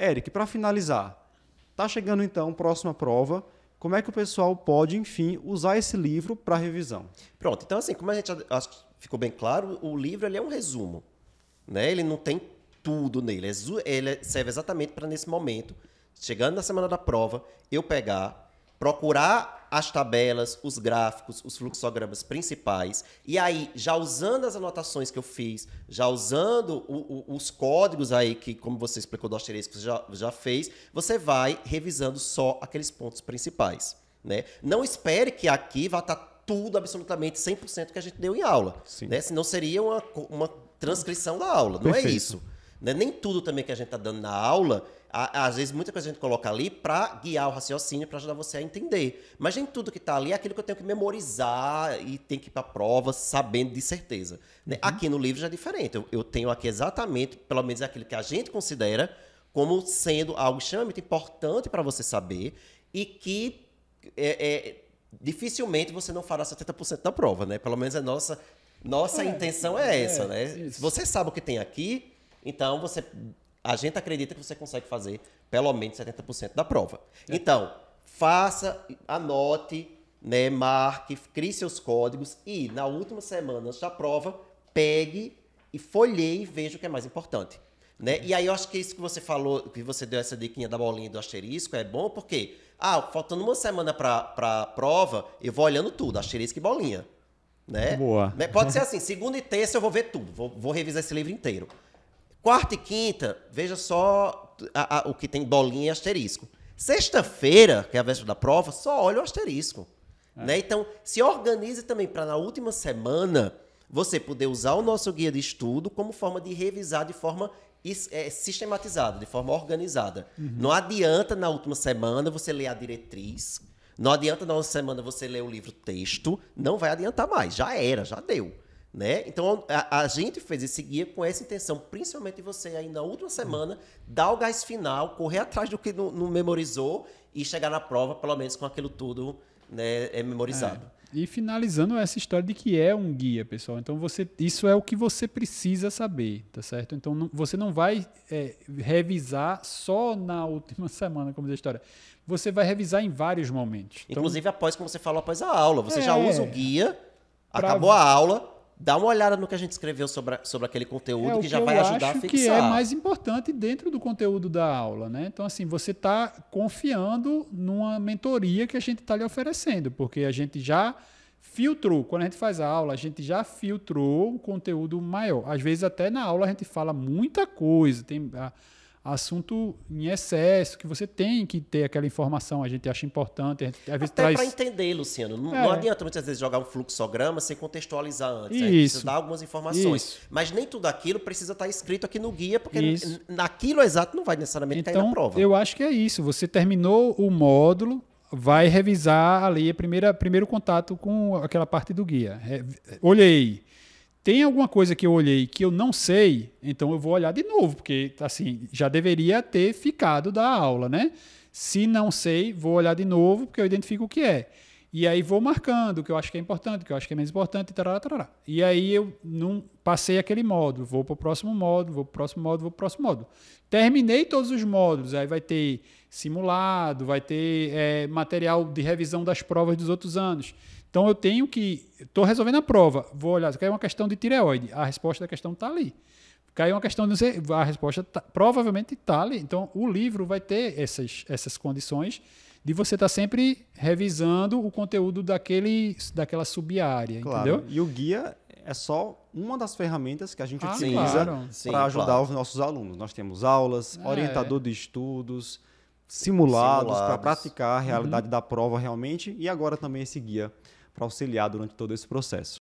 Eric, para finalizar, tá chegando então próxima prova. Como é que o pessoal pode, enfim, usar esse livro para revisão? Pronto, então assim, como a gente acho que ficou bem claro, o livro ele é um resumo. Né? Ele não tem tudo nele. É ele serve exatamente para nesse momento, chegando na semana da prova, eu pegar, procurar as tabelas, os gráficos, os fluxogramas principais, e aí, já usando as anotações que eu fiz, já usando o, o, os códigos aí, que, como você explicou do asterisco, você já, já fez, você vai revisando só aqueles pontos principais. Né? Não espere que aqui vá estar tá tudo absolutamente 100% que a gente deu em aula. Né? Senão seria uma, uma transcrição da aula. Não é Perfeito. é isso. Né? Nem tudo também que a gente está dando na aula às vezes muita coisa a gente coloca ali para guiar o raciocínio, para ajudar você a entender. Mas nem tudo que está ali é aquilo que eu tenho que memorizar e tem que ir para a prova sabendo de certeza. Né? Uhum. Aqui no livro já é diferente. Eu, eu, tenho aqui exatamente, pelo menos aquilo que a gente considera como sendo algo extremamente importante para você saber e que é, é, dificilmente você não fará 70% da prova, né? Pelo menos a nossa, nossa é, intenção é, é essa, né? Isso. Você sabe o que tem aqui, então você a gente acredita que você consegue fazer pelo menos 70% da prova. É. Então, faça, anote, né, marque, crie seus códigos e na última semana da prova, pegue e folheie e veja o que é mais importante. Né? E aí eu acho que isso que você falou, que você deu essa diquinha da bolinha do asterisco é bom porque, ah, faltando uma semana para a prova, eu vou olhando tudo, asterisco e bolinha. Né? Boa. Né? Pode ser assim, segunda e terça eu vou ver tudo, vou, vou revisar esse livro inteiro. Quarta e quinta, veja só a, a, o que tem bolinha e asterisco. Sexta-feira, que é a véspera da prova, só olha o asterisco. É. Né? Então, se organize também para na última semana você poder usar o nosso guia de estudo como forma de revisar de forma é, sistematizada, de forma organizada. Uhum. Não adianta na última semana você ler a diretriz, não adianta na última semana você ler o livro texto, não vai adiantar mais, já era, já deu. Né? Então a, a, gente fez esse guia com essa intenção, principalmente você aí na última semana, dar o gás final, correr atrás do que não, não memorizou e chegar na prova, pelo menos com aquilo tudo né, é memorizado. É. E finalizando essa história de que é um guia, pessoal. Então você, isso é o que você precisa saber, tá certo? Então não, você não vai é, revisar só na última semana, como diz a história. Você vai revisar em vários momentos. Então, Inclusive após, como você falou, após a aula. Você é, já usa o guia, pra... acabou a aula, dá uma olhada no que a gente escreveu sobre, sobre aquele conteúdo é, que, que já vai ajudar a fixar. que é mais importante dentro do conteúdo da aula, né? Então, assim, você está confiando numa mentoria que a gente está lhe oferecendo, porque a gente já filtrou. Quando a gente faz a aula, a gente já filtrou o conteúdo maior. Às vezes, até na aula, a gente fala muita coisa. Tem... A, assunto em excesso, que você tem que ter aquela informação, a gente acha importante. A gente, às vezes Até traz... para entender, Luciano. Não, é. não, adianta muitas vezes jogar um fluxograma sem contextualizar antes. Isso. Né? Precisa dar algumas informações. Isso. Mas nem tudo aquilo precisa estar escrito aqui no guia, porque isso. naquilo exato não vai necessariamente então, cair na prova. Eu acho que é isso. Você terminou o módulo, vai revisar ali a primeira primeiro contato com aquela parte do guia. Olhei tem alguma coisa que eu olhei que eu não sei, então eu vou olhar de novo, porque assim, já deveria ter ficado da aula, né? Se não sei, vou olhar de novo, porque eu identifico o que é. E aí vou marcando o que eu acho que é importante, o que eu acho que é menos importante, tarará, tarará. E aí eu não passei aquele módulo, vou para o próximo módulo, vou para o próximo módulo, vou para o próximo módulo. Terminei todos os módulos, aí vai ter simulado, vai ter é, material de revisão das provas dos outros anos. Então eu tenho que. Estou resolvendo a prova. Vou olhar, caiu uma questão de tireoide. A resposta da questão está ali. Caiu uma questão de a resposta tá, provavelmente está ali. Então o livro vai ter essas, essas condições de você estar tá sempre revisando o conteúdo daquele, daquela sub-área. Claro. Entendeu? E o guia é só uma das ferramentas que a gente ah, utiliza claro. para ajudar claro. os nossos alunos. Nós temos aulas, é. orientador de estudos, simulados, simulados. para praticar a realidade uhum. da prova realmente e agora também esse guia para auxiliar durante todo esse processo.